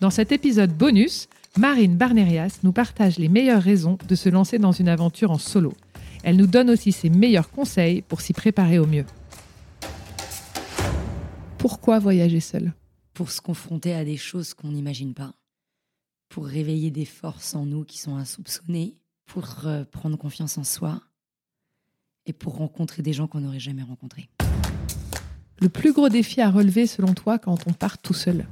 Dans cet épisode bonus, Marine Barnerias nous partage les meilleures raisons de se lancer dans une aventure en solo. Elle nous donne aussi ses meilleurs conseils pour s'y préparer au mieux. Pourquoi voyager seul Pour se confronter à des choses qu'on n'imagine pas, pour réveiller des forces en nous qui sont insoupçonnées, pour euh, prendre confiance en soi et pour rencontrer des gens qu'on n'aurait jamais rencontrés. Le plus gros défi à relever selon toi quand on part tout seul?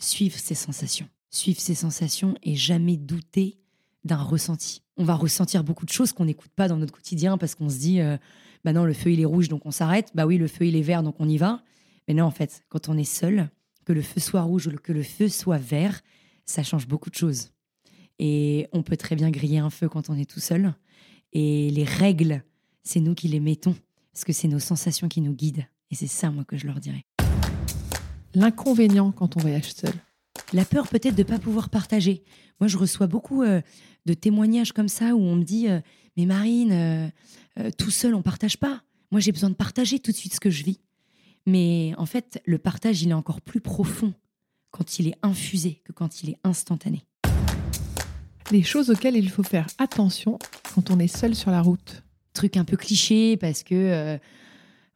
Suivre ses sensations. Suivre ses sensations et jamais douter d'un ressenti. On va ressentir beaucoup de choses qu'on n'écoute pas dans notre quotidien parce qu'on se dit, euh, bah non, le feu il est rouge donc on s'arrête, bah oui, le feu il est vert donc on y va. Mais non, en fait, quand on est seul, que le feu soit rouge ou que le feu soit vert, ça change beaucoup de choses. Et on peut très bien griller un feu quand on est tout seul. Et les règles, c'est nous qui les mettons, parce que c'est nos sensations qui nous guident. Et c'est ça, moi, que je leur dirais. L'inconvénient quand on voyage seul La peur peut-être de ne pas pouvoir partager. Moi, je reçois beaucoup euh, de témoignages comme ça où on me dit euh, Mais Marine, euh, tout seul, on partage pas. Moi, j'ai besoin de partager tout de suite ce que je vis. Mais en fait, le partage, il est encore plus profond quand il est infusé que quand il est instantané. Les choses auxquelles il faut faire attention quand on est seul sur la route. Truc un peu cliché parce que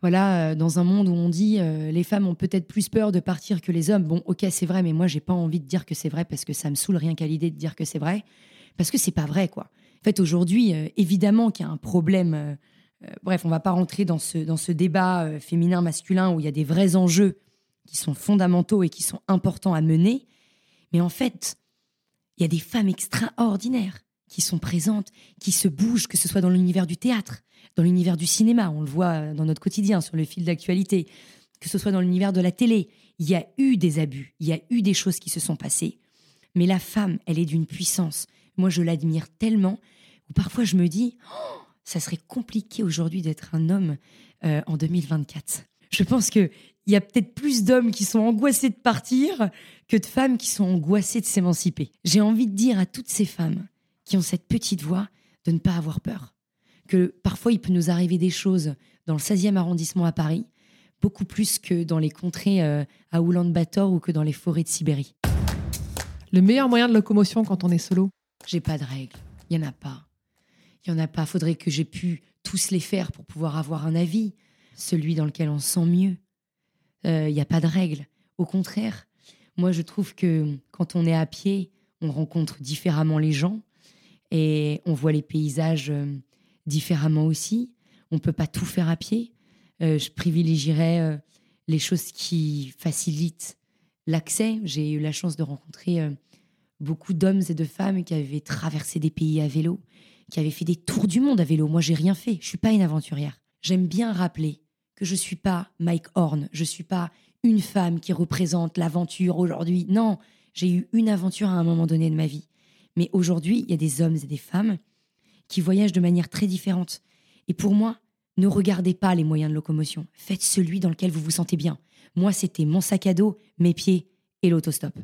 voilà, euh, dans un monde où on dit euh, les femmes ont peut-être plus peur de partir que les hommes. Bon, ok, c'est vrai, mais moi j'ai pas envie de dire que c'est vrai parce que ça me saoule rien qu'à l'idée de dire que c'est vrai, parce que c'est pas vrai quoi. En fait, aujourd'hui, évidemment qu'il y a un problème. bref, on va pas rentrer dans ce dans ce débat féminin-masculin où il y a des vrais enjeux qui sont fondamentaux et qui sont importants à mener. Mais en fait, il y a des femmes extraordinaires qui sont présentes, qui se bougent, que ce soit dans l'univers du théâtre, dans l'univers du cinéma, on le voit dans notre quotidien, sur le fil d'actualité, que ce soit dans l'univers de la télé. Il y a eu des abus, il y a eu des choses qui se sont passées. Mais la femme, elle est d'une puissance. Moi, je l'admire tellement, ou parfois je me dis, oh, ça serait compliqué aujourd'hui d'être un homme euh, en 2024. Je pense qu'il y a peut-être plus d'hommes qui sont angoissés de partir que de femmes qui sont angoissées de s'émanciper. J'ai envie de dire à toutes ces femmes qui ont cette petite voix de ne pas avoir peur. Que parfois il peut nous arriver des choses dans le 16e arrondissement à Paris, beaucoup plus que dans les contrées euh, à Oulan-Bator ou que dans les forêts de Sibérie. Le meilleur moyen de locomotion quand on est solo? J'ai pas de règles. Il y en a pas. Il y en a pas. Faudrait que j'ai pu tous les faire pour pouvoir avoir un avis, celui dans lequel on se sent mieux. Il euh, n'y a pas de règles. Au contraire, moi je trouve que quand on est à pied, on rencontre différemment les gens et on voit les paysages euh, différemment aussi. On ne peut pas tout faire à pied. Euh, je privilégierais les choses qui facilitent l'accès. J'ai eu la chance de rencontrer beaucoup d'hommes et de femmes qui avaient traversé des pays à vélo, qui avaient fait des tours du monde à vélo. Moi, j'ai rien fait. Je suis pas une aventurière. J'aime bien rappeler que je suis pas Mike Horn, je suis pas une femme qui représente l'aventure aujourd'hui. Non, j'ai eu une aventure à un moment donné de ma vie. Mais aujourd'hui, il y a des hommes et des femmes qui voyagent de manière très différente. Et pour moi, ne regardez pas les moyens de locomotion. Faites celui dans lequel vous vous sentez bien. Moi, c'était mon sac à dos, mes pieds et l'autostop.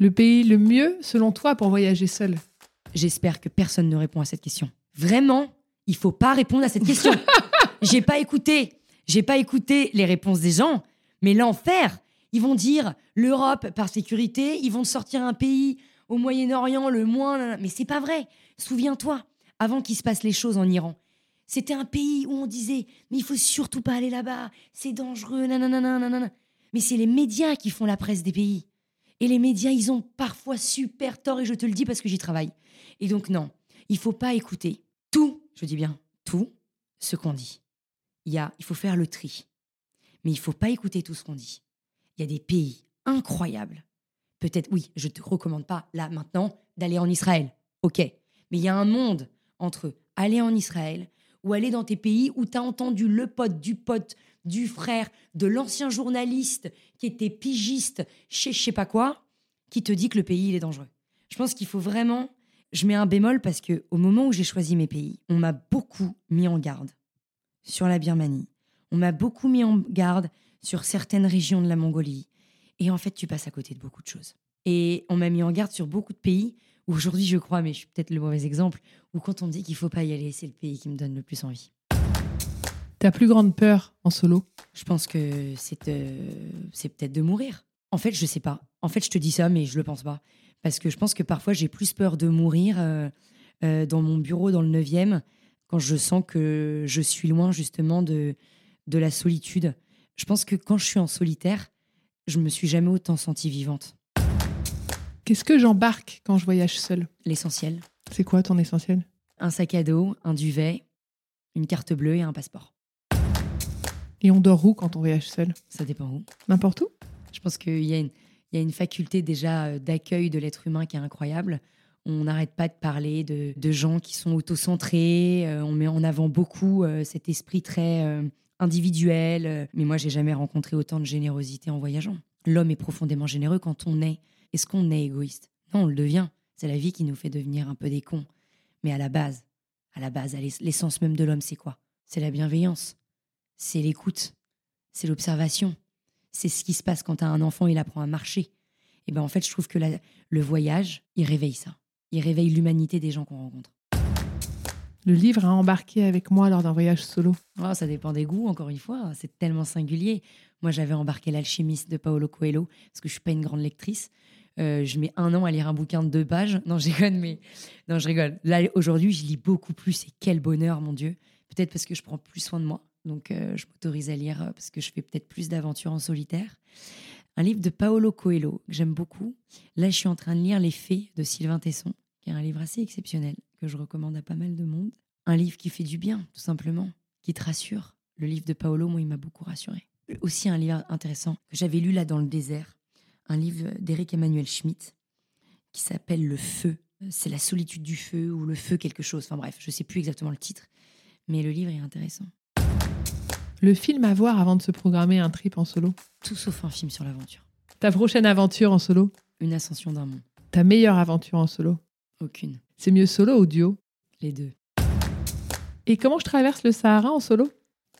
Le pays le mieux, selon toi, pour voyager seul? J'espère que personne ne répond à cette question. Vraiment, il faut pas répondre à cette question. j'ai pas écouté, j'ai pas écouté les réponses des gens, mais l'enfer, ils vont dire l'Europe par sécurité, ils vont sortir un pays au Moyen-Orient le moins. Mais c'est pas vrai. Souviens-toi, avant qu'il se passe les choses en Iran, c'était un pays où on disait mais il faut surtout pas aller là-bas, c'est dangereux, nanana, nanana. Mais c'est les médias qui font la presse des pays. Et les médias, ils ont parfois super tort, et je te le dis parce que j'y travaille. Et donc, non, il faut pas écouter tout, je dis bien tout, ce qu'on dit. Il, y a, il faut faire le tri. Mais il faut pas écouter tout ce qu'on dit. Il y a des pays incroyables. Peut-être, oui, je te recommande pas, là, maintenant, d'aller en Israël. OK. Mais il y a un monde entre aller en Israël ou aller dans tes pays où tu as entendu le pote du pote, du frère, de l'ancien journaliste qui était pigiste chez je sais pas quoi, qui te dit que le pays il est dangereux. Je pense qu'il faut vraiment. Je mets un bémol parce que au moment où j'ai choisi mes pays, on m'a beaucoup mis en garde sur la Birmanie. On m'a beaucoup mis en garde sur certaines régions de la Mongolie. Et en fait, tu passes à côté de beaucoup de choses. Et on m'a mis en garde sur beaucoup de pays où aujourd'hui, je crois, mais je suis peut-être le mauvais exemple, où quand on me dit qu'il faut pas y aller, c'est le pays qui me donne le plus envie. Ta plus grande peur en solo? Je pense que c'est euh, c'est peut-être de mourir. En fait, je sais pas. En fait, je te dis ça, mais je le pense pas. Parce que je pense que parfois, j'ai plus peur de mourir euh, euh, dans mon bureau dans le 9e quand je sens que je suis loin justement de, de la solitude. Je pense que quand je suis en solitaire, je me suis jamais autant sentie vivante. Qu'est-ce que j'embarque quand je voyage seule? L'essentiel. C'est quoi ton essentiel? Un sac à dos, un duvet, une carte bleue et un passeport. Et on dort où quand on voyage seul Ça dépend où. N'importe où? Je pense qu'il y, a une- il y a une faculté déjà euh, d'accueil de l'être humain qui est incroyable. On n'arrête pas de parler de, de gens qui sont autocentrés. euh, on met en avant beaucoup euh, cet esprit très euh, individuel. euh, mais moi, j'ai jamais rencontré autant de générosité en voyageant. L'homme est profondément généreux quand on est. Est-ce qu'on est égoïste? Non, on le devient. C'est la vie qui nous fait devenir un peu des cons. Mais à la base, à la base, l'essence même de l'homme, c'est quoi? C'est la bienveillance. C'est l'écoute. C'est l'observation. C'est ce qui se passe quand as un enfant, il apprend à marcher. Et ben en fait, je trouve que le voyage, il réveille ça. Il réveille l'humanité des gens qu'on rencontre. Le livre à embarquer avec moi lors d'un voyage solo. Oh, ça dépend des goûts, encore une fois. C'est tellement singulier. Moi, j'avais embarqué L'Alchimiste de Paolo Coelho, parce que je suis pas une grande lectrice. Euh, je mets un an à lire un bouquin de deux pages. Non, je rigole, mais non, je rigole. Là, aujourd'hui, je lis beaucoup plus. Et quel bonheur, mon Dieu. Peut-être parce que je prends plus soin de moi. Donc, euh, je m'autorise à lire euh, parce que je fais peut-être plus d'aventures en solitaire. Un livre de Paolo Coelho que j'aime beaucoup. Là, je suis en train de lire Les Fées de Sylvain Tesson, qui est un livre assez exceptionnel que je recommande à pas mal de monde. Un livre qui fait du bien, tout simplement, qui te rassure. Le livre de Paolo, moi, il m'a beaucoup rassuré. Aussi un livre intéressant que j'avais lu là dans le désert, un livre d'Éric Emmanuel Schmitt qui s'appelle Le Feu. C'est la solitude du feu ou le feu quelque chose. Enfin bref, je sais plus exactement le titre, mais le livre est intéressant. Le film à voir avant de se programmer un trip en solo. Tout sauf un film sur l'aventure. Ta prochaine aventure en solo. Une ascension d'un mont. Ta meilleure aventure en solo. Aucune. C'est mieux solo ou duo? Les deux. Et comment je traverse le Sahara en solo?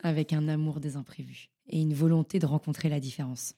Avec un amour des imprévus et une volonté de rencontrer la différence.